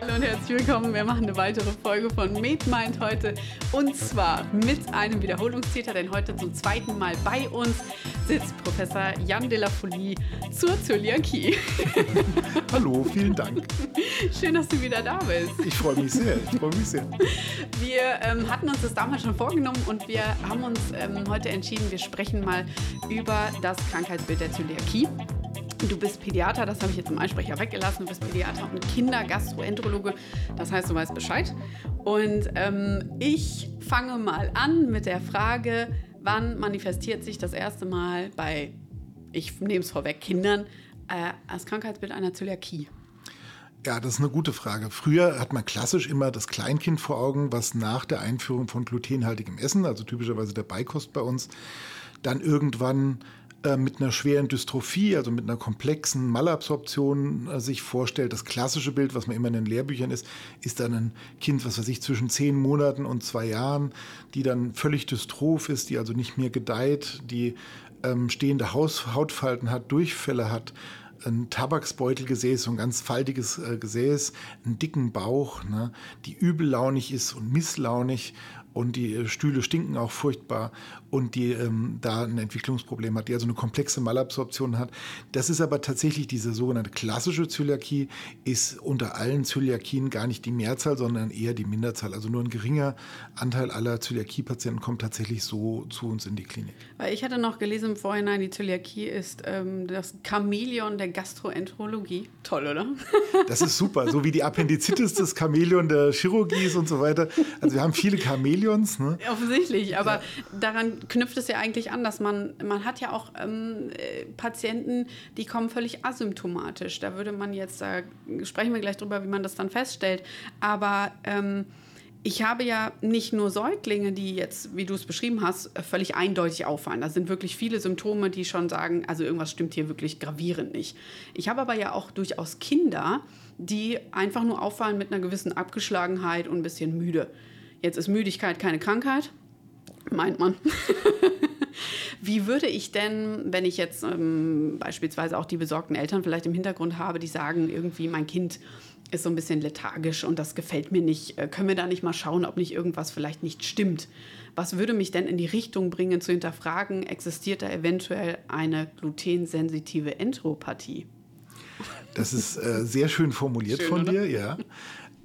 Hallo und herzlich willkommen. Wir machen eine weitere Folge von MedMind heute und zwar mit einem Wiederholungstäter, denn heute zum zweiten Mal bei uns sitzt Professor Jan de la Folie zur Zöliakie. Hallo, vielen Dank. Schön, dass du wieder da bist. Ich freue mich sehr. Ich freue mich sehr. Wir ähm, hatten uns das damals schon vorgenommen und wir haben uns ähm, heute entschieden, wir sprechen mal über das Krankheitsbild der Zöliakie. Du bist Pädiater, das habe ich jetzt im Einsprecher weggelassen. Du bist Pädiater und Kindergastroenterologe, das heißt, du weißt Bescheid. Und ähm, ich fange mal an mit der Frage, wann manifestiert sich das erste Mal bei, ich nehme es vorweg, Kindern äh, als Krankheitsbild einer Zöliakie? Ja, das ist eine gute Frage. Früher hat man klassisch immer das Kleinkind vor Augen, was nach der Einführung von glutenhaltigem Essen, also typischerweise der Beikost bei uns, dann irgendwann mit einer schweren Dystrophie, also mit einer komplexen Malabsorption äh, sich vorstellt. Das klassische Bild, was man immer in den Lehrbüchern ist, ist dann ein Kind, was weiß ich, zwischen zehn Monaten und zwei Jahren, die dann völlig dystroph ist, die also nicht mehr gedeiht, die ähm, stehende Haus Hautfalten hat, Durchfälle hat, ein Tabaksbeutelgesäß, so ein ganz faltiges äh, Gesäß, einen dicken Bauch, ne, die übellaunig ist und misslaunig und die äh, Stühle stinken auch furchtbar und die ähm, da ein Entwicklungsproblem hat, die also eine komplexe Malabsorption hat. Das ist aber tatsächlich diese sogenannte klassische Zöliakie, ist unter allen Zöliakien gar nicht die Mehrzahl, sondern eher die Minderzahl. Also nur ein geringer Anteil aller Zöliakie-Patienten kommt tatsächlich so zu uns in die Klinik. Weil ich hatte noch gelesen im Vorhinein, die Zöliakie ist ähm, das Chamäleon der Gastroenterologie. Toll, oder? Das ist super, so wie die Appendizitis das Chamäleon der Chirurgie ist und so weiter. Also wir haben viele Chamäleons. Ne? Offensichtlich, aber ja. daran knüpft es ja eigentlich an, dass man, man hat ja auch ähm, äh, Patienten, die kommen völlig asymptomatisch. Da würde man jetzt, da sprechen wir gleich drüber, wie man das dann feststellt. Aber ähm, ich habe ja nicht nur Säuglinge, die jetzt, wie du es beschrieben hast, völlig eindeutig auffallen. Da sind wirklich viele Symptome, die schon sagen, also irgendwas stimmt hier wirklich gravierend nicht. Ich habe aber ja auch durchaus Kinder, die einfach nur auffallen mit einer gewissen Abgeschlagenheit und ein bisschen müde. Jetzt ist Müdigkeit keine Krankheit, meint man. Wie würde ich denn, wenn ich jetzt ähm, beispielsweise auch die besorgten Eltern vielleicht im Hintergrund habe, die sagen, irgendwie mein Kind ist so ein bisschen lethargisch und das gefällt mir nicht, äh, können wir da nicht mal schauen, ob nicht irgendwas vielleicht nicht stimmt? Was würde mich denn in die Richtung bringen, zu hinterfragen, existiert da eventuell eine glutensensitive Enteropathie? Das ist äh, sehr schön formuliert schön, von oder? dir, ja.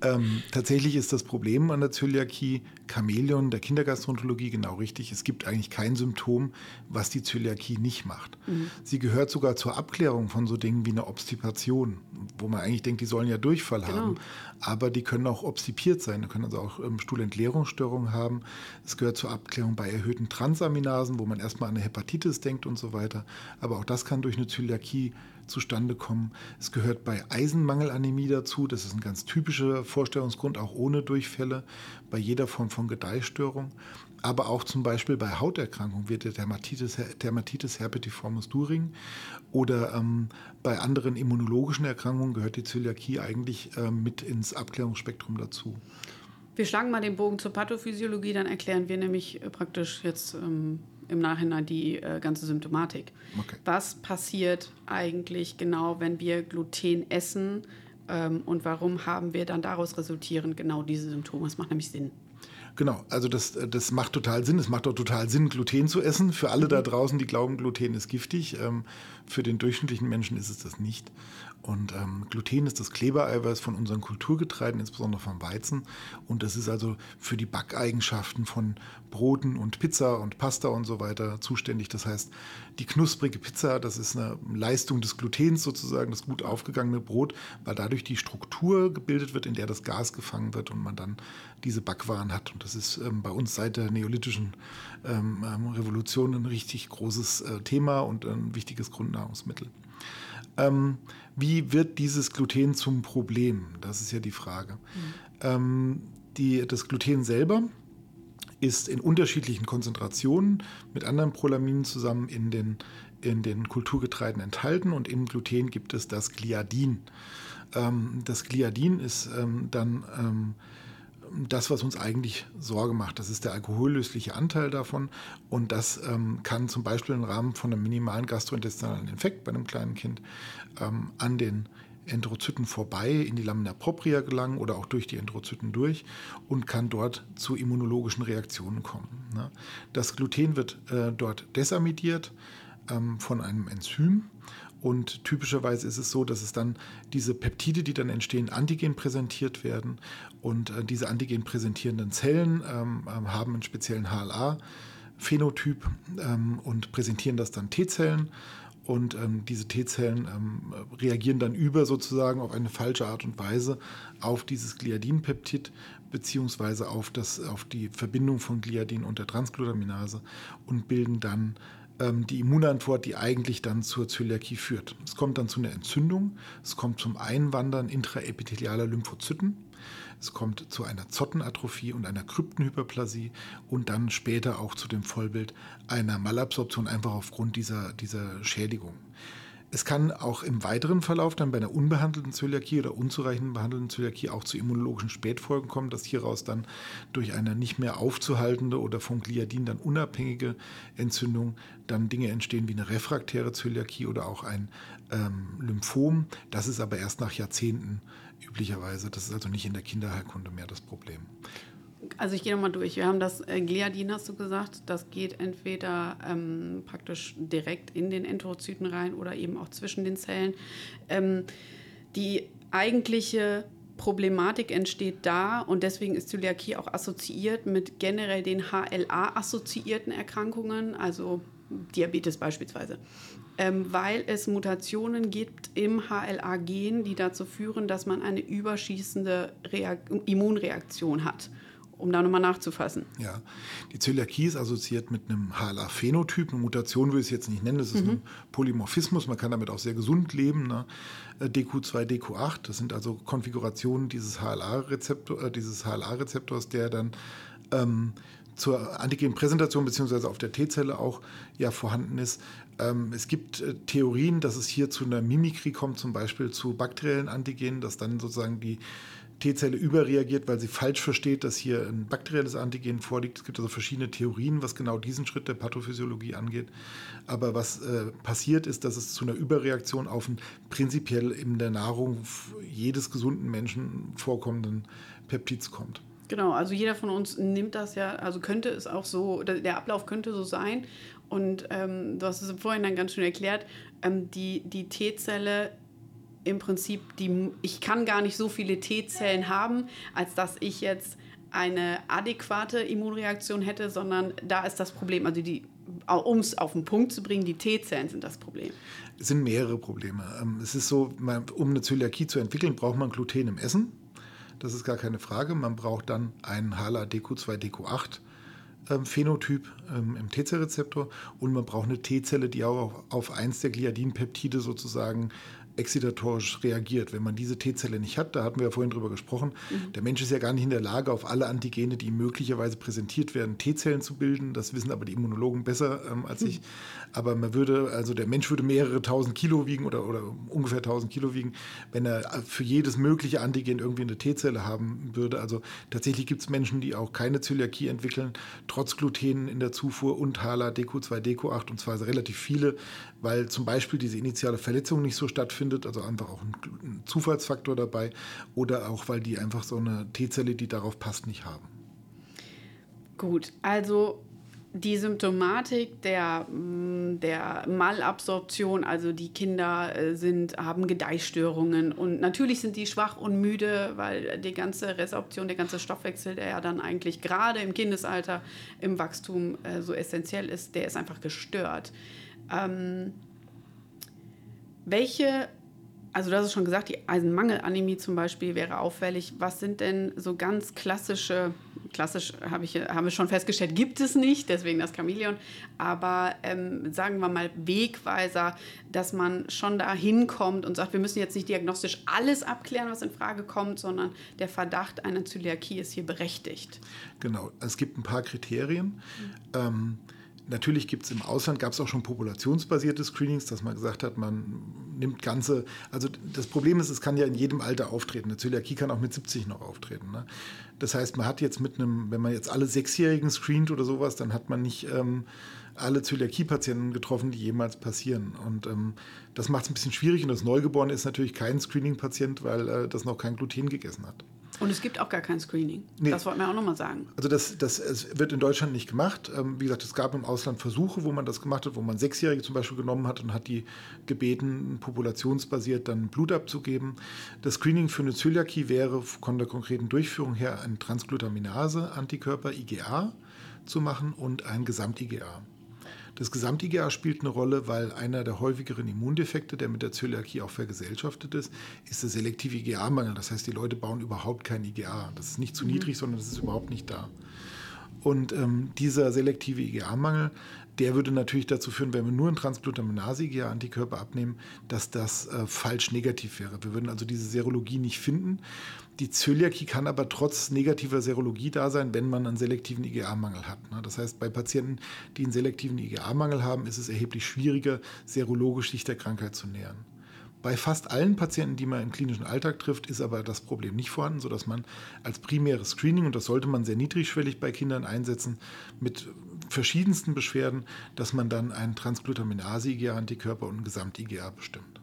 Ähm, tatsächlich ist das Problem an der Zöliakie Chamäleon der Kindergastroenterologie genau richtig. Es gibt eigentlich kein Symptom, was die Zöliakie nicht macht. Mhm. Sie gehört sogar zur Abklärung von so Dingen wie einer Obstipation, wo man eigentlich denkt, die sollen ja Durchfall genau. haben. Aber die können auch obstipiert sein. Die können also auch ähm, Stuhlentleerungsstörungen haben. Es gehört zur Abklärung bei erhöhten Transaminasen, wo man erstmal an eine Hepatitis denkt und so weiter. Aber auch das kann durch eine Zöliakie zustande kommen. Es gehört bei Eisenmangelanämie dazu. Das ist ein ganz typischer Vorstellungsgrund, auch ohne Durchfälle, bei jeder Form von Gedeihstörung. Aber auch zum Beispiel bei Hauterkrankungen wird der Dermatitis, Dermatitis herpetiformis During oder ähm, bei anderen immunologischen Erkrankungen gehört die Zöliakie eigentlich ähm, mit ins Abklärungsspektrum dazu. Wir schlagen mal den Bogen zur Pathophysiologie, dann erklären wir nämlich äh, praktisch jetzt ähm, im Nachhinein die äh, ganze Symptomatik. Okay. Was passiert eigentlich genau, wenn wir Gluten essen ähm, und warum haben wir dann daraus resultierend genau diese Symptome? Das macht nämlich Sinn. Genau, also das, das macht total Sinn. Es macht auch total Sinn, Gluten zu essen. Für alle da mhm. draußen, die glauben, Gluten ist giftig. Ähm, für den durchschnittlichen Menschen ist es das nicht. Und ähm, Gluten ist das Klebereiweiß von unseren Kulturgetreiden, insbesondere vom Weizen. Und das ist also für die Backeigenschaften von Broten und Pizza und Pasta und so weiter zuständig. Das heißt, die knusprige Pizza, das ist eine Leistung des Glutens sozusagen, das gut aufgegangene Brot, weil dadurch die Struktur gebildet wird, in der das Gas gefangen wird und man dann diese Backwaren hat. Und das ist ähm, bei uns seit der neolithischen ähm, ähm Revolution ein richtig großes äh, Thema und ein wichtiges Grundnahrungsmittel. Ähm, wie wird dieses Gluten zum Problem? Das ist ja die Frage. Mhm. Ähm, die, das Gluten selber ist in unterschiedlichen Konzentrationen mit anderen Prolaminen zusammen in den, in den Kulturgetreiden enthalten und im Gluten gibt es das Gliadin. Ähm, das Gliadin ist ähm, dann ähm, das, was uns eigentlich Sorge macht. Das ist der alkohollösliche Anteil davon. Und das ähm, kann zum Beispiel im Rahmen von einem minimalen gastrointestinalen Infekt bei einem kleinen Kind ähm, an den Enterozyten vorbei in die Lamina propria gelangen oder auch durch die Enterozyten durch und kann dort zu immunologischen Reaktionen kommen. Ne? Das Gluten wird äh, dort desamidiert ähm, von einem Enzym und typischerweise ist es so, dass es dann diese Peptide, die dann entstehen, Antigen präsentiert werden. Und äh, diese Antigen präsentierenden Zellen ähm, ähm haben einen speziellen HLA-Phänotyp ähm, und präsentieren das dann T-Zellen. Und ähm, diese T-Zellen ähm, reagieren dann über sozusagen auf eine falsche Art und Weise auf dieses Gliadinpeptid beziehungsweise auf, das, auf die Verbindung von Gliadin und der Transglutaminase und bilden dann ähm, die Immunantwort, die eigentlich dann zur Zöliakie führt. Es kommt dann zu einer Entzündung, es kommt zum Einwandern intraepithelialer Lymphozyten, es kommt zu einer Zottenatrophie und einer Kryptenhyperplasie und dann später auch zu dem Vollbild einer Malabsorption, einfach aufgrund dieser, dieser Schädigung. Es kann auch im weiteren Verlauf dann bei einer unbehandelten Zöliakie oder unzureichend behandelten Zöliakie auch zu immunologischen Spätfolgen kommen, dass hieraus dann durch eine nicht mehr aufzuhaltende oder vom Gliadin dann unabhängige Entzündung dann Dinge entstehen wie eine refraktäre Zöliakie oder auch ein ähm, Lymphom. Das ist aber erst nach Jahrzehnten üblicherweise. Das ist also nicht in der Kinderheilkunde mehr das Problem also ich gehe nochmal durch. Wir haben das äh, Gliadin, hast du gesagt. Das geht entweder ähm, praktisch direkt in den Enterozyten rein oder eben auch zwischen den Zellen. Ähm, die eigentliche Problematik entsteht da und deswegen ist Zöliakie auch assoziiert mit generell den HLA-assoziierten Erkrankungen, also Diabetes beispielsweise. Ähm, weil es Mutationen gibt im HLA-Gen, die dazu führen, dass man eine überschießende Reak Immunreaktion hat um da nochmal nachzufassen. Ja, die Zöliakie ist assoziiert mit einem HLA-Phänotyp. Eine Mutation will ich es jetzt nicht nennen, das ist mhm. ein Polymorphismus. Man kann damit auch sehr gesund leben. Ne? DQ2, äh, DQ8, das sind also Konfigurationen dieses HLA-Rezeptors, äh, dieses HLA-Rezeptors, der dann ähm, zur Antigenpräsentation beziehungsweise auf der T-Zelle auch ja vorhanden ist. Ähm, es gibt äh, Theorien, dass es hier zu einer Mimikrie kommt, zum Beispiel zu bakteriellen Antigenen, dass dann sozusagen die T-Zelle überreagiert, weil sie falsch versteht, dass hier ein bakterielles Antigen vorliegt. Es gibt also verschiedene Theorien, was genau diesen Schritt der Pathophysiologie angeht. Aber was äh, passiert ist, dass es zu einer Überreaktion auf einen prinzipiell in der Nahrung jedes gesunden Menschen vorkommenden Peptids kommt. Genau, also jeder von uns nimmt das ja, also könnte es auch so, der Ablauf könnte so sein. Und ähm, du hast es vorhin dann ganz schön erklärt, ähm, die, die T-Zelle im Prinzip, die, ich kann gar nicht so viele T-Zellen haben, als dass ich jetzt eine adäquate Immunreaktion hätte, sondern da ist das Problem, also um es auf den Punkt zu bringen, die T-Zellen sind das Problem. Es sind mehrere Probleme. Ähm, es ist so, um eine Zöliakie zu entwickeln, braucht man Gluten im Essen. Das ist gar keine Frage. Man braucht dann einen HLA-DQ2, DQ8 ähm, Phänotyp ähm, im T-Zellrezeptor und man braucht eine T-Zelle, die auch auf eins der Gliadinpeptide sozusagen excitatorisch reagiert. Wenn man diese T-Zelle nicht hat, da hatten wir ja vorhin drüber gesprochen, mhm. der Mensch ist ja gar nicht in der Lage, auf alle Antigene, die möglicherweise präsentiert werden, T-Zellen zu bilden. Das wissen aber die Immunologen besser ähm, als mhm. ich. Aber man würde, also der Mensch würde mehrere tausend Kilo wiegen oder, oder ungefähr tausend Kilo wiegen, wenn er für jedes mögliche Antigen irgendwie eine T-Zelle haben würde. Also tatsächlich gibt es Menschen, die auch keine Zöliakie entwickeln, trotz Gluten in der Zufuhr und HALA, DQ2, DQ8 und zwar relativ viele, weil zum Beispiel diese initiale Verletzung nicht so stattfindet, also einfach auch ein, Zufallsfaktor dabei oder auch, weil die einfach so eine T-Zelle, die darauf passt, nicht haben. Gut, also die Symptomatik der, mm, der Malabsorption, also die Kinder äh, sind, haben Gedeihstörungen und natürlich sind die schwach und müde, weil die ganze Resorption, der ganze Stoffwechsel, der ja dann eigentlich gerade im Kindesalter im Wachstum äh, so essentiell ist, der ist einfach gestört. Ähm, welche, also du hast es schon gesagt, die Eisenmangelanämie zum Beispiel wäre auffällig. Was sind denn so ganz klassische, klassisch habe ich, haben wir schon festgestellt, gibt es nicht, deswegen das Chamäleon, aber ähm, sagen wir mal Wegweiser, dass man schon da hinkommt und sagt, wir müssen jetzt nicht diagnostisch alles abklären, was in Frage kommt, sondern der Verdacht einer Zöliakie ist hier berechtigt. Genau, es gibt ein paar Kriterien. Mhm. Ähm, natürlich gibt es im Ausland, gab es auch schon populationsbasierte Screenings, dass man gesagt hat, man nimmt ganze, also das Problem ist, es kann ja in jedem Alter auftreten. Eine Zöliakie kann auch mit 70 noch auftreten. Ne? Das heißt, man hat jetzt mit einem, wenn man jetzt alle Sechsjährigen screent oder sowas, dann hat man nicht ähm, alle Zöliakie-Patienten getroffen, die jemals passieren. Und ähm, das macht es ein bisschen schwierig. Und das Neugeborene ist natürlich kein Screening-Patient, weil äh, das noch kein Gluten gegessen hat. Und es gibt auch gar kein Screening. Nee. Das wollten wir auch nochmal sagen. Also das, das es wird in Deutschland nicht gemacht. Ähm, wie gesagt, es gab im Ausland Versuche, wo man das gemacht hat, wo man Sechsjährige zum Beispiel genommen hat und hat die gebeten, populationsbasiert dann Blut abzugeben. Das Screening für eine Zöliakie wäre von der konkreten Durchführung her ein Transglutaminase-Antikörper IgA zu machen und ein Gesamt-IgA. Das Gesamt-IgA spielt eine Rolle, weil einer der häufigeren Immundefekte, der mit der Zöliakie auch vergesellschaftet ist, ist der selektive IgA-Mangel. Das heißt, die Leute bauen überhaupt kein IgA. Das ist nicht zu mhm. niedrig, sondern das ist überhaupt nicht da. Und ähm, dieser selektive IgA-Mangel, der würde natürlich dazu führen, wenn wir nur ein Transglutaminase-IgA-Antikörper abnehmen, dass das äh, falsch negativ wäre. Wir würden also diese Serologie nicht finden. Die Zöliakie kann aber trotz negativer Serologie da sein, wenn man einen selektiven IgA-Mangel hat. Ne? Das heißt, bei Patienten, die einen selektiven IgA-Mangel haben, ist es erheblich schwieriger, serologisch sich der Krankheit zu nähern. Bei fast allen Patienten, die man im klinischen Alltag trifft, ist aber das Problem nicht vorhanden, sodass man als primäres Screening, und das sollte man sehr niedrigschwellig bei Kindern einsetzen, mit verschiedensten Beschwerden, dass man dann einen Transglutaminase-IgA-Antikörper und einen Gesamt-IgA bestimmt.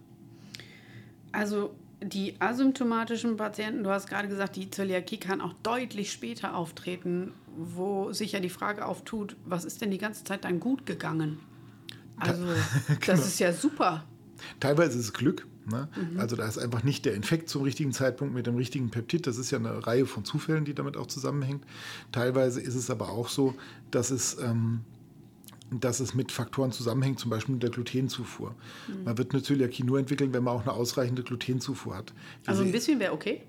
Also die asymptomatischen Patienten, du hast gerade gesagt, die Zöliakie kann auch deutlich später auftreten, wo sich ja die Frage auftut, was ist denn die ganze Zeit dann gut gegangen? Also, genau. das ist ja super. Teilweise ist es Glück. Ne? Mhm. Also da ist einfach nicht der Infekt zum richtigen Zeitpunkt mit dem richtigen Peptid. Das ist ja eine Reihe von Zufällen, die damit auch zusammenhängt. Teilweise ist es aber auch so, dass es ähm, dass es mit Faktoren zusammenhängt, zum Beispiel mit der Glutenzufuhr. Mhm. Man wird eine Zöliakie nur entwickeln, wenn man auch eine ausreichende Glutenzufuhr hat. Also ein bisschen wäre okay?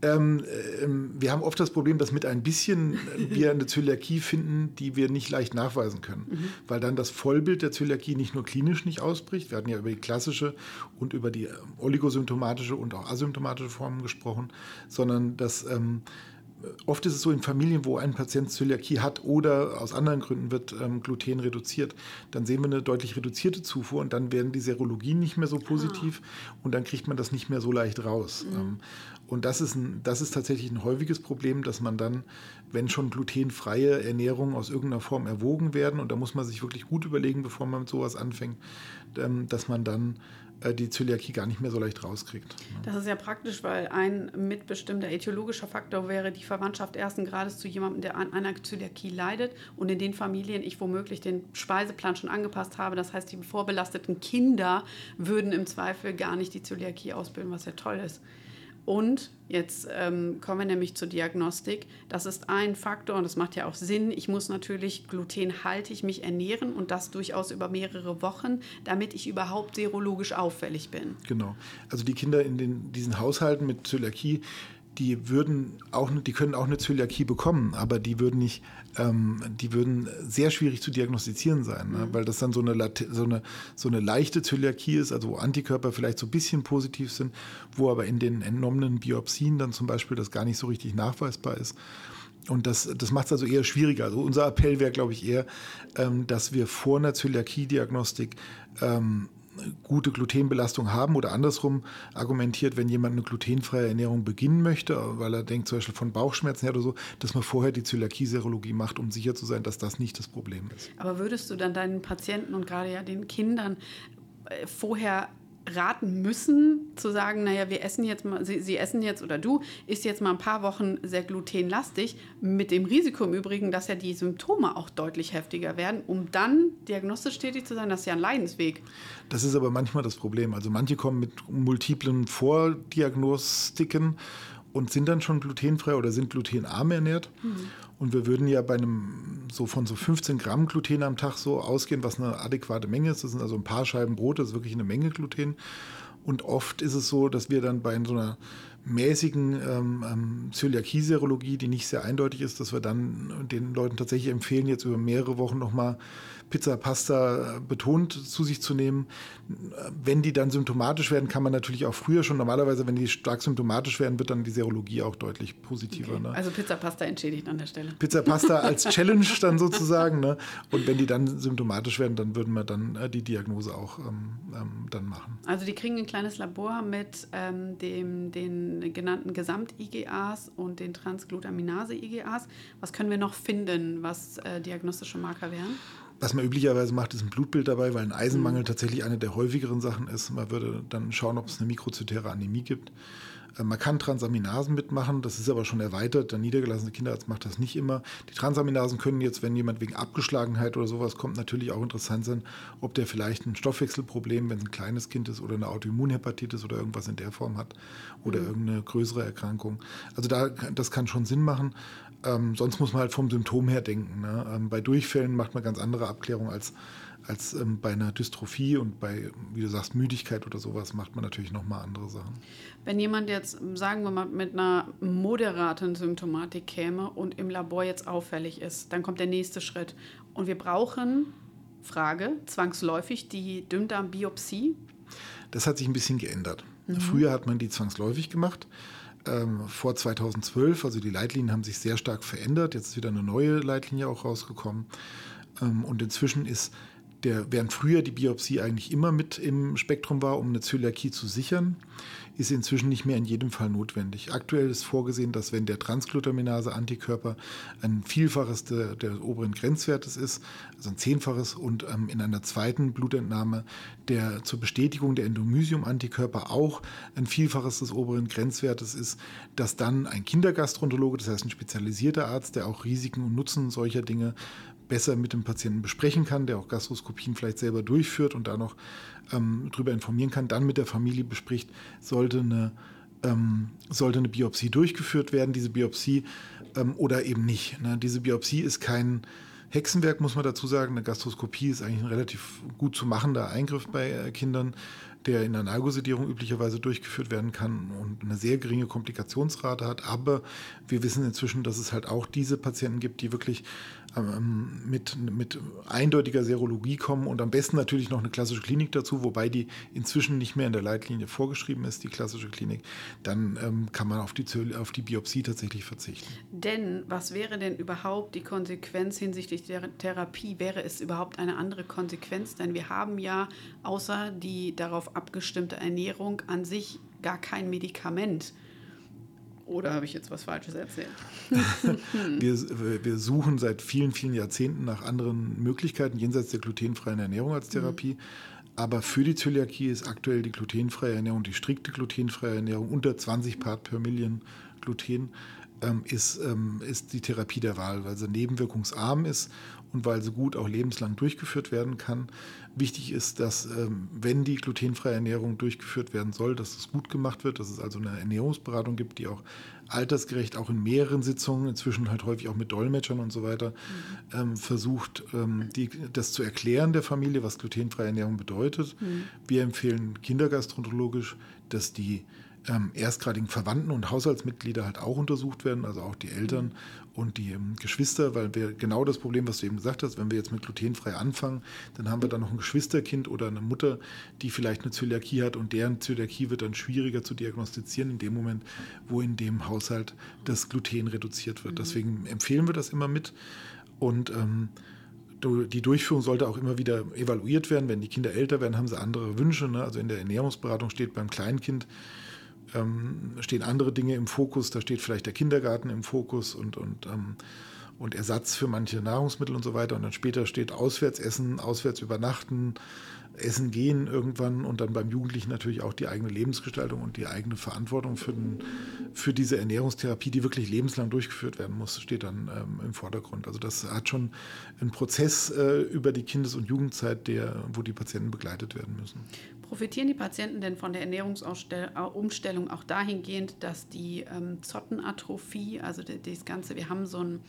Ähm, ähm, wir haben oft das Problem, dass mit ein bisschen wir eine Zöliakie finden, die wir nicht leicht nachweisen können, mhm. weil dann das Vollbild der Zöliakie nicht nur klinisch nicht ausbricht. Wir hatten ja über die klassische und über die oligosymptomatische und auch asymptomatische Formen gesprochen, sondern dass ähm, oft ist es so in Familien, wo ein Patient Zöliakie hat oder aus anderen Gründen wird ähm, Gluten reduziert, dann sehen wir eine deutlich reduzierte Zufuhr und dann werden die Serologien nicht mehr so positiv ah. und dann kriegt man das nicht mehr so leicht raus. Mhm. Ähm, und das ist, ein, das ist tatsächlich ein häufiges Problem, dass man dann, wenn schon glutenfreie Ernährung aus irgendeiner Form erwogen werden, und da muss man sich wirklich gut überlegen, bevor man mit sowas anfängt, ähm, dass man dann die Zöliakie gar nicht mehr so leicht rauskriegt. Das ist ja praktisch, weil ein mitbestimmter etiologischer Faktor wäre die Verwandtschaft ersten Grades zu jemandem, der an einer Zöliakie leidet und in den Familien ich womöglich den Speiseplan schon angepasst habe. Das heißt, die vorbelasteten Kinder würden im Zweifel gar nicht die Zöliakie ausbilden, was ja toll ist. Und jetzt ähm, kommen wir nämlich zur Diagnostik. Das ist ein Faktor und das macht ja auch Sinn. Ich muss natürlich glutenhaltig mich ernähren und das durchaus über mehrere Wochen, damit ich überhaupt serologisch auffällig bin. Genau. Also die Kinder in den, diesen Haushalten mit Zöliakie, die würden auch, die können auch eine Zöliakie bekommen, aber die würden nicht, ähm, die würden sehr schwierig zu diagnostizieren sein, ne? mhm. weil das dann so eine, so, eine, so eine leichte Zöliakie ist, also wo Antikörper vielleicht so ein bisschen positiv sind, wo aber in den entnommenen Biopsien dann zum Beispiel das gar nicht so richtig nachweisbar ist. Und das, das macht es also eher schwieriger. Also unser Appell wäre, glaube ich, eher, ähm, dass wir vor einer Zöliakie-Diagnostik ähm, gute Glutenbelastung haben oder andersrum argumentiert, wenn jemand eine glutenfreie Ernährung beginnen möchte, weil er denkt zum Beispiel von Bauchschmerzen her oder so, dass man vorher die Zöliakie-Serologie macht, um sicher zu sein, dass das nicht das Problem ist. Aber würdest du dann deinen Patienten und gerade ja den Kindern äh, vorher raten müssen, zu sagen, naja, wir essen jetzt mal, sie, sie, essen jetzt oder du isst jetzt mal ein paar Wochen sehr glutenlastig, mit dem Risiko im Übrigen, dass ja die Symptome auch deutlich heftiger werden, um dann diagnostisch tätig zu sein, das ist ja ein Leidensweg. Das ist aber manchmal das Problem. Also manche kommen mit multiplen Vordiagnostiken und sind dann schon glutenfrei oder sind glutenarm ernährt. Mhm. Und wir würden ja bei einem so von so 15 Gramm Gluten am Tag so ausgehen, was eine adäquate Menge ist. Das sind also ein paar Scheiben Brot, das ist wirklich eine Menge Gluten. Und oft ist es so, dass wir dann bei so einer mäßigen ähm, ähm, Zöliakie-Serologie, die nicht sehr eindeutig ist, dass wir dann den Leuten tatsächlich empfehlen, jetzt über mehrere Wochen nochmal Pizza, Pasta betont zu sich zu nehmen. Wenn die dann symptomatisch werden, kann man natürlich auch früher schon, normalerweise, wenn die stark symptomatisch werden, wird dann die Serologie auch deutlich positiver. Okay. Ne? Also Pizza, Pasta entschädigt an der Stelle. Pizza, Pasta als Challenge dann sozusagen. Ne? Und wenn die dann symptomatisch werden, dann würden wir dann äh, die Diagnose auch ähm, ähm, dann machen. Also die kriegen ein kleines Labor mit ähm, dem, den genannten Gesamt-IGAs und den Transglutaminase-IGAs. Was können wir noch finden, was äh, diagnostische Marker wären? Was man üblicherweise macht, ist ein Blutbild dabei, weil ein Eisenmangel mhm. tatsächlich eine der häufigeren Sachen ist. Man würde dann schauen, ob es eine mikrozytäre Anämie gibt. Äh, man kann Transaminasen mitmachen, das ist aber schon erweitert. Der niedergelassene Kinderarzt macht das nicht immer. Die Transaminasen können jetzt, wenn jemand wegen Abgeschlagenheit oder sowas kommt, natürlich auch interessant sein, ob der vielleicht ein Stoffwechselproblem, wenn es ein kleines Kind ist oder eine Autoimmunhepatitis oder irgendwas in der Form hat oder mhm. irgendeine größere Erkrankung. Also da, das kann schon Sinn machen. Ähm, sonst muss man halt vom Symptom her denken. Ne? Ähm, bei Durchfällen macht man ganz andere Abklärungen als als ähm, bei einer Dystrophie und bei, wie du sagst, Müdigkeit oder sowas macht man natürlich nochmal andere Sachen. Wenn jemand jetzt, sagen wir mal, mit einer moderaten Symptomatik käme und im Labor jetzt auffällig ist, dann kommt der nächste Schritt. Und wir brauchen, Frage, zwangsläufig die Dünndarmbiopsie? Das hat sich ein bisschen geändert. Mhm. Früher hat man die zwangsläufig gemacht ähm, vor 2012. Also die Leitlinien haben sich sehr stark verändert. Jetzt ist wieder eine neue Leitlinie auch rausgekommen. Ähm, und inzwischen ist der, während früher die Biopsie eigentlich immer mit im Spektrum war, um eine Zöliakie zu sichern, ist inzwischen nicht mehr in jedem Fall notwendig. Aktuell ist vorgesehen, dass wenn der Transglutaminase-Antikörper ein Vielfaches der, der, oberen Grenzwertes ist, also ein Zehnfaches, und ähm, in einer zweiten Blutentnahme der zur Bestätigung der Endomysium-Antikörper auch ein Vielfaches des oberen Grenzwertes ist, dass dann ein Kindergastroenterologe, das heißt ein spezialisierter Arzt, der auch Risiken und Nutzen solcher Dinge besser mit dem Patienten besprechen kann, der auch Gastroskopien vielleicht selber durchführt und da noch ähm, darüber informieren kann, dann mit der Familie bespricht, sollte eine, ähm, sollte eine Biopsie durchgeführt werden, diese Biopsie ähm, oder eben nicht. Ne? Diese Biopsie ist kein Hexenwerk, muss man dazu sagen. Eine Gastroskopie ist eigentlich ein relativ gut zu machender Eingriff bei äh, Kindern der in der Nalgosedierung üblicherweise durchgeführt werden kann und eine sehr geringe Komplikationsrate hat. Aber wir wissen inzwischen, dass es halt auch diese Patienten gibt, die wirklich ähm, mit, mit eindeutiger Serologie kommen und am besten natürlich noch eine klassische Klinik dazu, wobei die inzwischen nicht mehr in der Leitlinie vorgeschrieben ist, die klassische Klinik. Dann ähm, kann man auf die, auf die Biopsie tatsächlich verzichten. Denn was wäre denn überhaupt die Konsequenz hinsichtlich der Therapie? Wäre es überhaupt eine andere Konsequenz? Denn wir haben ja außer die darauf abgestimmte Ernährung an sich gar kein Medikament. Oder habe ich jetzt was Falsches erzählt? wir, wir suchen seit vielen, vielen Jahrzehnten nach anderen Möglichkeiten jenseits der glutenfreien Ernährung als Therapie. Mhm. Aber für die Zöliakie ist aktuell die glutenfreie Ernährung, die strikte glutenfreie Ernährung unter 20 Part per Million Gluten ähm, ist, ähm, ist die Therapie der Wahl, weil sie nebenwirkungsarm ist und weil sie gut auch lebenslang durchgeführt werden kann. Wichtig ist, dass ähm, wenn die glutenfreie Ernährung durchgeführt werden soll, dass es gut gemacht wird, dass es also eine Ernährungsberatung gibt, die auch altersgerecht, auch in mehreren Sitzungen, inzwischen halt häufig auch mit Dolmetschern und so weiter, mhm. ähm, versucht, ähm, die, das zu erklären der Familie, was glutenfreie Ernährung bedeutet. Mhm. Wir empfehlen kindergastroenterologisch, dass die ähm, erstgradigen Verwandten und Haushaltsmitglieder halt auch untersucht werden, also auch die Eltern mhm. und die ähm, Geschwister, weil wir genau das Problem, was du eben gesagt hast, wenn wir jetzt mit glutenfrei anfangen, dann haben wir dann noch ein Geschwisterkind oder eine Mutter, die vielleicht eine Zöliakie hat und deren Zöliakie wird dann schwieriger zu diagnostizieren in dem Moment, wo in dem Haushalt das Gluten reduziert wird. Mhm. Deswegen empfehlen wir das immer mit und ähm, die Durchführung sollte auch immer wieder evaluiert werden. Wenn die Kinder älter werden, haben sie andere Wünsche. Ne? Also in der Ernährungsberatung steht beim Kleinkind ähm, stehen andere Dinge im Fokus. Da steht vielleicht der Kindergarten im Fokus und, und, ähm, und Ersatz für manche Nahrungsmittel und so weiter. Und dann später steht Auswärtsessen, auswärts übernachten, Essen gehen irgendwann und dann beim Jugendlichen natürlich auch die eigene Lebensgestaltung und die eigene Verantwortung für, den, für diese Ernährungstherapie, die wirklich lebenslang durchgeführt werden muss, steht dann ähm, im Vordergrund. Also das hat schon einen Prozess äh, über die Kindes- und Jugendzeit, der, wo die Patienten begleitet werden müssen. Profitieren die Patienten denn von der Ernährungsumstellung auch dahingehend, dass die ähm, Zottenatrophie, also das Ganze, wir haben so ein,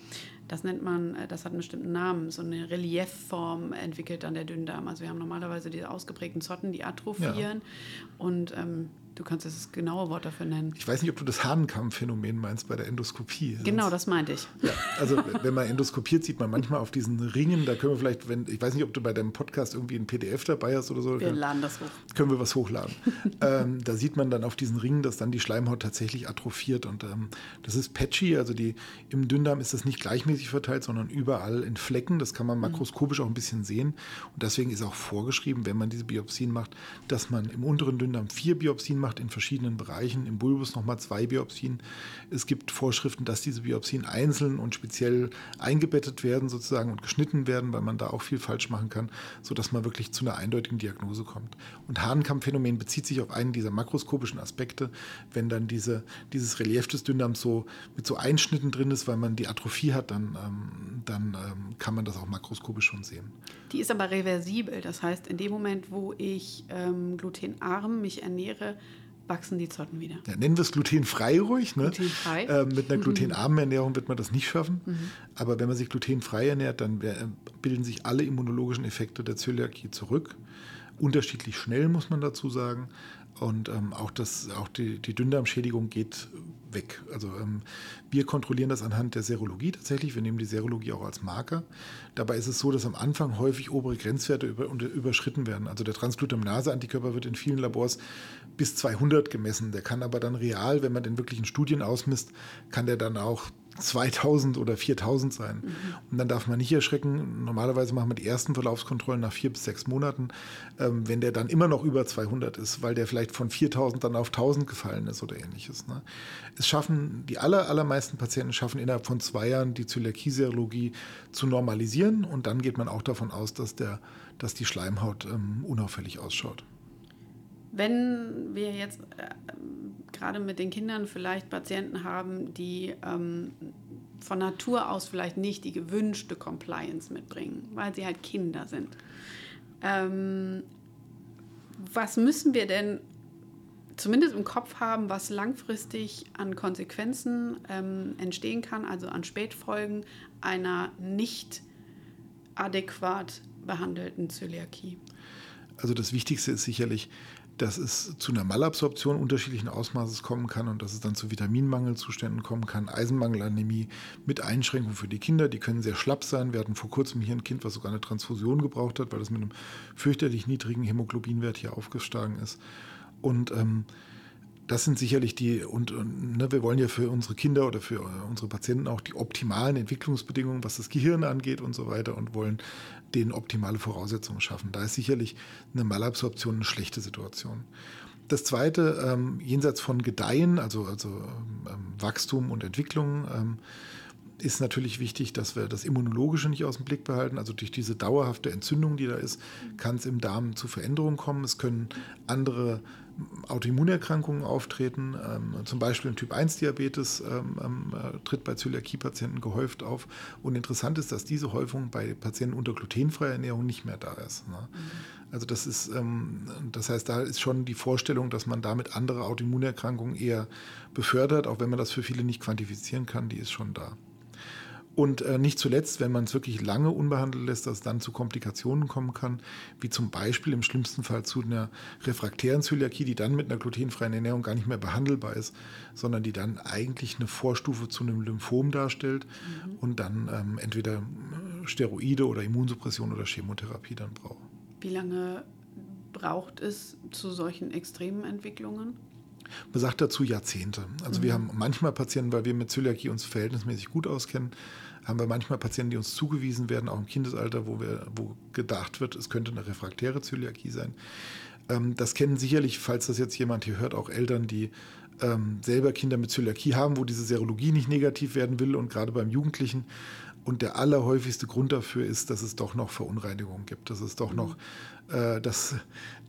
das nennt man, äh, das hat einen bestimmten Namen, so eine Reliefform entwickelt an der Dünndarm. Also wir haben normalerweise diese ausgeprägten Zotten, die atrophieren. Ja. Und ähm, Du kannst das genaue Wort dafür nennen. Ich weiß nicht, ob du das Hahnenkamm-Phänomen meinst bei der Endoskopie. Genau, das meinte ich. Ja, also wenn man endoskopiert, sieht man manchmal auf diesen Ringen, da können wir vielleicht, wenn, ich weiß nicht, ob du bei deinem Podcast irgendwie ein PDF dabei hast oder so. Wir laden das hoch. Können wir was hochladen. ähm, da sieht man dann auf diesen Ringen, dass dann die Schleimhaut tatsächlich atrophiert und ähm, das ist patchy, also die, im Dünndarm ist das nicht gleichmäßig verteilt, sondern überall in Flecken. Das kann man makroskopisch auch ein bisschen sehen und deswegen ist auch vorgeschrieben, wenn man diese Biopsien macht, dass man im unteren Dünndarm vier Biopsien macht macht in verschiedenen Bereichen, im Bulbus nochmal zwei Biopsien. Es gibt Vorschriften, dass diese Biopsien einzeln und speziell eingebettet werden sozusagen und geschnitten werden, weil man da auch viel falsch machen kann, sodass man wirklich zu einer eindeutigen Diagnose kommt. Und Hahnenkamm-Phänomen bezieht sich auf einen dieser makroskopischen Aspekte, wenn dann diese, dieses Relief des Dünndarms so mit so Einschnitten drin ist, weil man die Atrophie hat, dann, ähm, dann ähm, kann man das auch makroskopisch schon sehen. Die ist aber reversibel. Das heißt, in dem Moment, wo ich ähm, glutenarm mich ernähre, wachsen die Zotten wieder. Ja, nennen wir es glutenfrei ruhig. Ne? Glutenfrei. Äh, mit einer mhm. glutenarmen Ernährung wird man das nicht schaffen. Mhm. Aber wenn man sich glutenfrei ernährt, dann bilden sich alle immunologischen Effekte der Zöliakie zurück. Unterschiedlich schnell, muss man dazu sagen. Und ähm, auch, das, auch die, die Dünndarmschädigung geht weg. Also ähm, wir kontrollieren das anhand der Serologie tatsächlich. Wir nehmen die Serologie auch als Marker. Dabei ist es so, dass am Anfang häufig obere Grenzwerte über, überschritten werden. Also der Transglutaminase-Antikörper wird in vielen Labors bis 200 gemessen. Der kann aber dann real, wenn man den wirklichen Studien ausmisst, kann der dann auch 2000 oder 4000 sein. Mhm. Und dann darf man nicht erschrecken. Normalerweise machen wir die ersten Verlaufskontrollen nach vier bis sechs Monaten, ähm, wenn der dann immer noch über 200 ist, weil der vielleicht von 4000 dann auf 1000 gefallen ist oder ähnliches. Ne? Es schaffen, die aller, allermeisten Patienten schaffen innerhalb von zwei Jahren die Zöliakie-Serologie zu normalisieren und dann geht man auch davon aus, dass, der, dass die Schleimhaut ähm, unauffällig ausschaut. Wenn wir jetzt äh, gerade mit den Kindern vielleicht Patienten haben, die ähm, von Natur aus vielleicht nicht die gewünschte Compliance mitbringen, weil sie halt Kinder sind. Ähm, was müssen wir denn zumindest im Kopf haben, was langfristig an Konsequenzen ähm, entstehen kann, also an Spätfolgen einer nicht adäquat behandelten Zöliakie? Also das Wichtigste ist sicherlich, dass es zu einer Malabsorption unterschiedlichen Ausmaßes kommen kann und dass es dann zu Vitaminmangelzuständen kommen kann, Eisenmangelanämie mit Einschränkungen für die Kinder. Die können sehr schlapp sein. Wir hatten vor kurzem hier ein Kind, was sogar eine Transfusion gebraucht hat, weil das mit einem fürchterlich niedrigen Hämoglobinwert hier aufgeschlagen ist. Und ähm, das sind sicherlich die, und, und ne, wir wollen ja für unsere Kinder oder für unsere Patienten auch die optimalen Entwicklungsbedingungen, was das Gehirn angeht und so weiter und wollen denen optimale Voraussetzungen schaffen. Da ist sicherlich eine Malabsorption eine schlechte Situation. Das zweite, ähm, jenseits von Gedeihen, also, also ähm, Wachstum und Entwicklung, ähm, ist natürlich wichtig, dass wir das Immunologische nicht aus dem Blick behalten. Also durch diese dauerhafte Entzündung, die da ist, kann es im Darm zu Veränderungen kommen. Es können andere Autoimmunerkrankungen auftreten. Ähm, zum Beispiel ein Typ-1-Diabetes ähm, ähm, äh, tritt bei Zöliakie-Patienten gehäuft auf. Und interessant ist, dass diese Häufung bei Patienten unter glutenfreier Ernährung nicht mehr da ist. Ne? Mhm. Also das ist, ähm, das heißt, da ist schon die Vorstellung, dass man damit andere Autoimmunerkrankungen eher befördert, auch wenn man das für viele nicht quantifizieren kann, die ist schon da. Und äh, nicht zuletzt, wenn man es wirklich lange unbehandelt lässt, dass es dann zu Komplikationen kommen kann, wie zum Beispiel im schlimmsten Fall zu einer refraktären Zöliakie, die dann mit einer glutenfreien Ernährung gar nicht mehr behandelbar ist, sondern die dann eigentlich eine Vorstufe zu einem Lymphom darstellt mhm. und dann ähm, entweder äh, Steroide oder Immunsuppression oder Chemotherapie dann braucht. Wie lange braucht es zu solchen extremen Entwicklungen? Man sagt dazu Jahrzehnte. Also mhm. wir haben manchmal Patienten, weil wir mit Zöliakie uns verhältnismäßig gut auskennen, haben wir manchmal Patienten, die uns zugewiesen werden, auch im Kindesalter, wo, wir, wo gedacht wird, es könnte eine refraktäre Zöliakie sein. Ähm, das kennen sicherlich, falls das jetzt jemand hier hört, auch Eltern, die ähm, selber Kinder mit Zöliakie haben, wo diese Serologie nicht negativ werden will und gerade beim Jugendlichen und der allerhäufigste Grund dafür ist, dass es doch noch Verunreinigungen gibt, dass es doch noch, äh, dass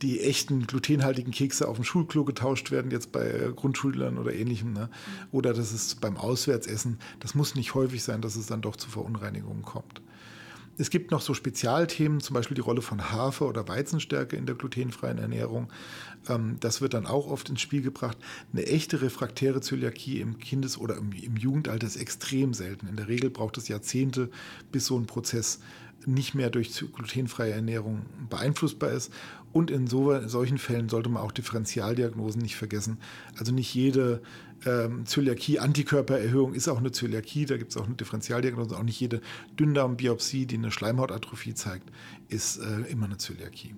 die echten glutenhaltigen Kekse auf dem Schulklo getauscht werden, jetzt bei Grundschulern oder ähnlichem, ne? oder dass es beim Auswärtsessen, das muss nicht häufig sein, dass es dann doch zu Verunreinigungen kommt. Es gibt noch so Spezialthemen, zum Beispiel die Rolle von Hafer oder Weizenstärke in der glutenfreien Ernährung. Ähm, das wird dann auch oft ins Spiel gebracht. Eine echte refraktäre Zöliakie im Kindes- oder im, Jugendalter ist extrem selten. In der Regel braucht es Jahrzehnte, bis so ein Prozess nicht mehr durch glutenfreie Ernährung beeinflussbar ist. Und in so, solchen Fällen sollte man auch Differentialdiagnosen nicht vergessen. Also nicht jede ähm, Zöliakie-Antikörpererhöhung ist auch eine Zöliakie, da gibt es auch eine Differentialdiagnose. Auch nicht jede Dünndarmbiopsie, die eine Schleimhautatrophie zeigt, ist äh, immer eine Zöliakie.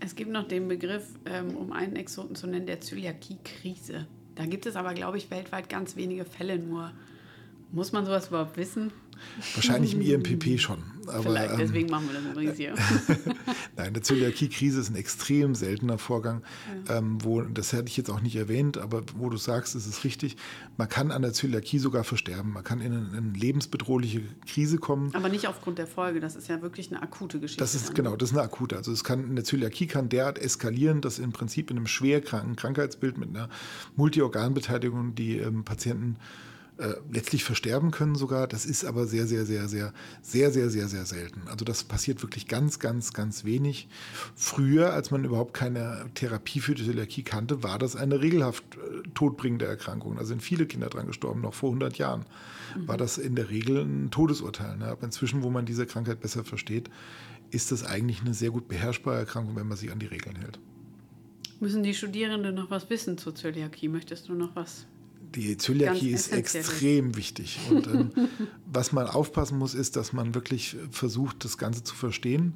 Es gibt noch den Begriff, ähm, um einen Exoten zu nennen, der Zöliakie-Krise. Da gibt es aber, glaube ich, weltweit ganz wenige Fälle nur. Muss man sowas überhaupt wissen? Wahrscheinlich im IMPP schon. Aber, Vielleicht, ähm, deswegen ähm, machen wir das übrigens hier. Nein, eine Zöliakie-Krise ist ein extrem seltener Vorgang, ja. ähm, wo, das hätte ich jetzt auch nicht erwähnt, aber wo du sagst, ist es richtig, man kann an der Zöliakie sogar versterben. Man kann in eine, in eine lebensbedrohliche Krise kommen. Aber nicht aufgrund der Folge, das ist ja wirklich eine akute Geschichte. Das ist, dann. genau, das ist eine akute. Also es kann, eine Zöliakie kann derart eskalieren, dass im Prinzip in einem schwerkranken Krankheitsbild mit einer Multiorganbeteiligung die ähm, Patienten äh, letztlich versterben können sogar. Das ist aber sehr, sehr, sehr, sehr, sehr, sehr, sehr, sehr selten. Also das passiert wirklich ganz, ganz, ganz wenig. Früher, als man überhaupt keine Therapie für die Zöliakie kannte, war das eine regelhaft äh, todbringende Erkrankung. Da sind viele Kinder dran gestorben, noch vor 100 Jahren. Mhm. War das in der Regel ein Todesurteil. Ne? Aber inzwischen, wo man diese Krankheit besser versteht, ist das eigentlich eine sehr gut beherrschbare Erkrankung, wenn man sich an die Regeln hält. Müssen die Studierenden noch was wissen zur Zöliakie? Möchtest du noch was die Zöliakie ist extrem wichtig. Und ähm, was man aufpassen muss, ist, dass man wirklich versucht, das Ganze zu verstehen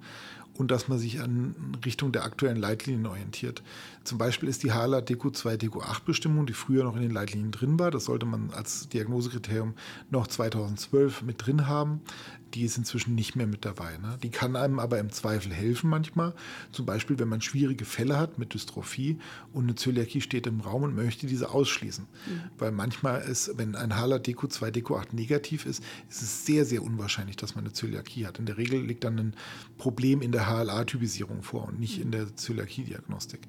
und dass man sich an Richtung der aktuellen Leitlinien orientiert. Zum Beispiel ist die HLA DQ2 DQ8 Bestimmung, die früher noch in den Leitlinien drin war, das sollte man als Diagnosekriterium noch 2012 mit drin haben. Die ist inzwischen nicht mehr mit dabei. Ne? Die kann einem aber im Zweifel helfen manchmal. Zum Beispiel, wenn man schwierige Fälle hat mit Dystrophie und eine Zöliakie steht im Raum und möchte diese ausschließen. Mhm. Weil manchmal ist, wenn ein HLA DQ2 DQ8 negativ ist, ist es sehr, sehr unwahrscheinlich, dass man eine Zöliakie hat. In der Regel liegt dann ein Problem in der HLA-Typisierung vor und nicht in der Zöliakie-Diagnostik.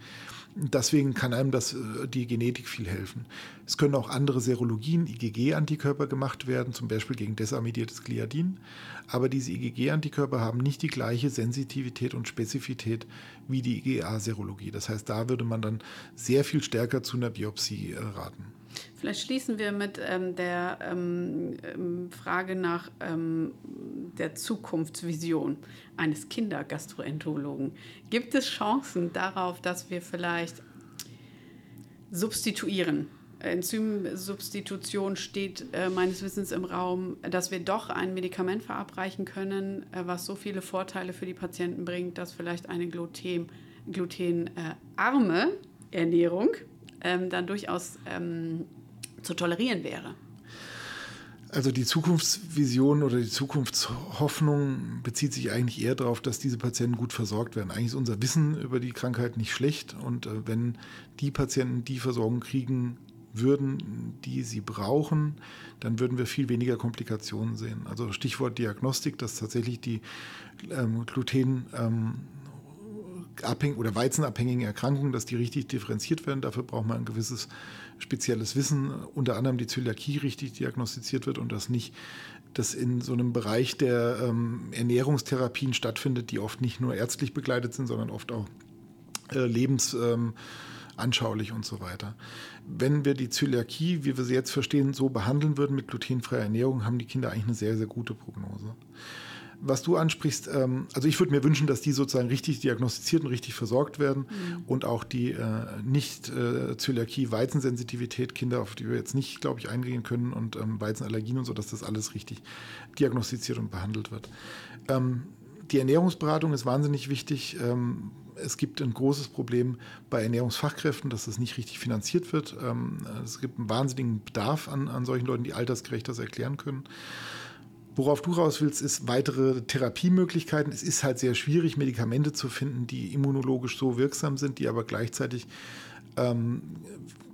Deswegen kann einem das, äh, die Genetik viel helfen. Es können auch andere Serologien, IgG-Antikörper gemacht werden, zum Beispiel gegen desamidiertes Gliadin. Aber diese IgG-Antikörper haben nicht die gleiche Sensitivität und Spezifität wie die IgA-Serologie. Das heißt, da würde man dann sehr viel stärker zu einer Biopsie äh, raten. Vielleicht schließen wir mit ähm, der ähm, ähm, Frage nach ähm, der Zukunftsvision eines Kindergastroenterologen. Gibt es Chancen darauf, dass wir vielleicht substituieren? Enzymsubstitution steht äh, meines Wissens im Raum, dass wir doch ein Medikament verabreichen können, äh, was so viele Vorteile für die Patienten bringt, dass vielleicht eine Gluten, glutenarme Ernährung ähm, dann durchaus ähm, zu tolerieren wäre. Also die Zukunftsvision oder die Zukunftshoffnung bezieht sich eigentlich eher darauf, dass diese Patienten gut versorgt werden. Eigentlich ist unser Wissen über die Krankheit nicht schlecht und äh, wenn die Patienten die Versorgung kriegen würden, die sie brauchen, dann würden wir viel weniger Komplikationen sehen. Also Stichwort Diagnostik, dass tatsächlich die ähm, Gluten ähm, abhängig oder weizenabhängigen Erkrankungen, dass die richtig differenziert werden. Dafür braucht man ein gewisses spezielles Wissen, unter anderem die Zöliakie richtig diagnostiziert wird und das nicht, dass in so einem Bereich der ähm, Ernährungstherapien stattfindet, die oft nicht nur ärztlich begleitet sind, sondern oft auch äh, lebensanschaulich ähm, und so weiter. Wenn wir die Zöliakie, wie wir sie jetzt verstehen, so behandeln würden mit glutenfreier Ernährung, haben die Kinder eigentlich eine sehr, sehr gute Prognose was du ansprichst, ähm, also ich würde mir wünschen, dass die sozusagen richtig diagnostiziert und richtig versorgt werden mhm. und auch die äh, nicht äh, Kinder, auf die wir jetzt nicht, glaube ich, eingehen können und ähm, Weizenallergien und so, dass das alles richtig diagnostiziert und behandelt wird. Ähm, die Ernährungsberatung ist wahnsinnig wichtig. Ähm, es gibt ein großes Problem bei Ernährungsfachkräften, dass das nicht richtig finanziert wird. Ähm, es gibt einen wahnsinnigen Bedarf an, an solchen Leuten, die altersgerecht das erklären können. Worauf du raus willst, ist weitere Therapiemöglichkeiten. Es ist halt sehr schwierig, Medikamente zu finden, die immunologisch so wirksam sind, die aber gleichzeitig ähm,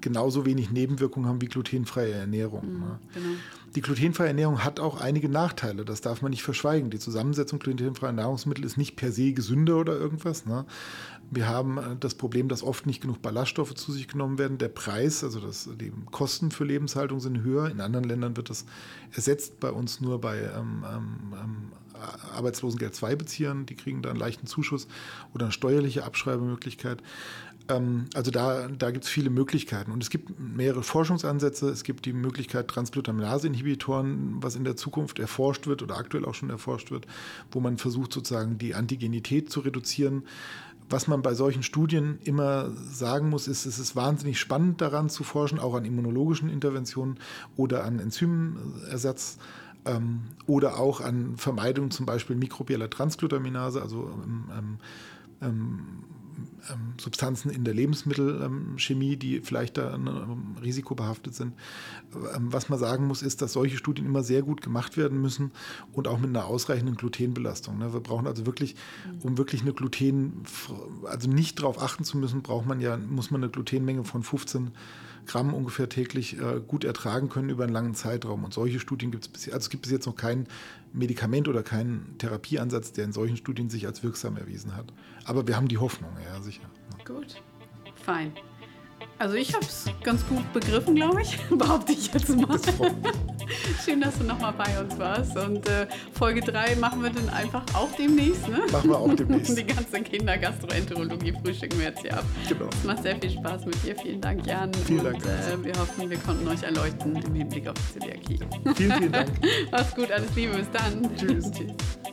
genauso wenig Nebenwirkungen haben wie glutenfreie Ernährung. Mhm, ne? genau. Die glutenfreie Ernährung hat auch einige Nachteile, das darf man nicht verschweigen. Die Zusammensetzung glutenfreier Nahrungsmittel ist nicht per se gesünder oder irgendwas. Ne? Wir haben äh, das Problem, dass oft nicht genug Ballaststoffe zu sich genommen werden. Der Preis, also das, die Kosten für Lebenshaltung sind höher. In anderen Ländern wird das ersetzt, bei uns nur bei ähm, ähm, ähm Arbeitslosengeld 2 Beziehern, die kriegen da einen leichten Zuschuss oder eine steuerliche Abschreibemöglichkeit. Ähm, also da, da gibt es viele Möglichkeiten. Und es gibt mehrere Forschungsansätze. Es gibt die Möglichkeit Transglutaminase-Inhibitoren, was in der Zukunft erforscht wird oder aktuell auch schon erforscht wird, wo man versucht sozusagen die Antigenität zu reduzieren. Was man bei solchen Studien immer sagen muss, ist, es ist wahnsinnig spannend daran zu forschen, auch an immunologischen Interventionen oder an Enzymersatz ähm, oder auch an Vermeidung zum Beispiel mikrobieller Transglutaminase, also ähm, ähm, ähm ähm, Substanzen in der Lebensmittelchemie, die vielleicht da ähm, risikobehaftet sind. Ähm, was man sagen muss, ist, dass solche Studien immer sehr gut gemacht werden müssen und auch mit einer ausreichenden Glutenbelastung. Ne? Wir brauchen also wirklich, um wirklich eine Gluten, also nicht darauf achten zu müssen, braucht man ja, muss man eine Glutenmenge von 15 Gramm ungefähr täglich äh, gut ertragen können über einen langen Zeitraum. Und solche Studien gibt es bis also bis jetzt noch kein Medikament oder keinen Therapieansatz, der in solchen Studien sich als wirksam erwiesen hat. Aber wir haben die Hoffnung, ja, sicher. Gut, fein. Also ich habe es ganz gut begriffen, glaube ich, behaupte ich jetzt mal. Schön, dass du nochmal bei uns warst. Und äh, Folge 3 machen wir dann einfach auch demnächst, ne? Machen wir auch demnächst. Die ganze Kindergastroenterologie frühstücken wir jetzt hier ab. Genau. Es macht sehr viel Spaß mit dir. Vielen Dank, Jan. Vielen Dank. Und äh, wir hoffen, wir konnten euch erleuchten im Hinblick auf die Zöliakie. Vielen, vielen Dank. Mach's gut, alles Liebe, bis dann. Tschüss. Tschüss.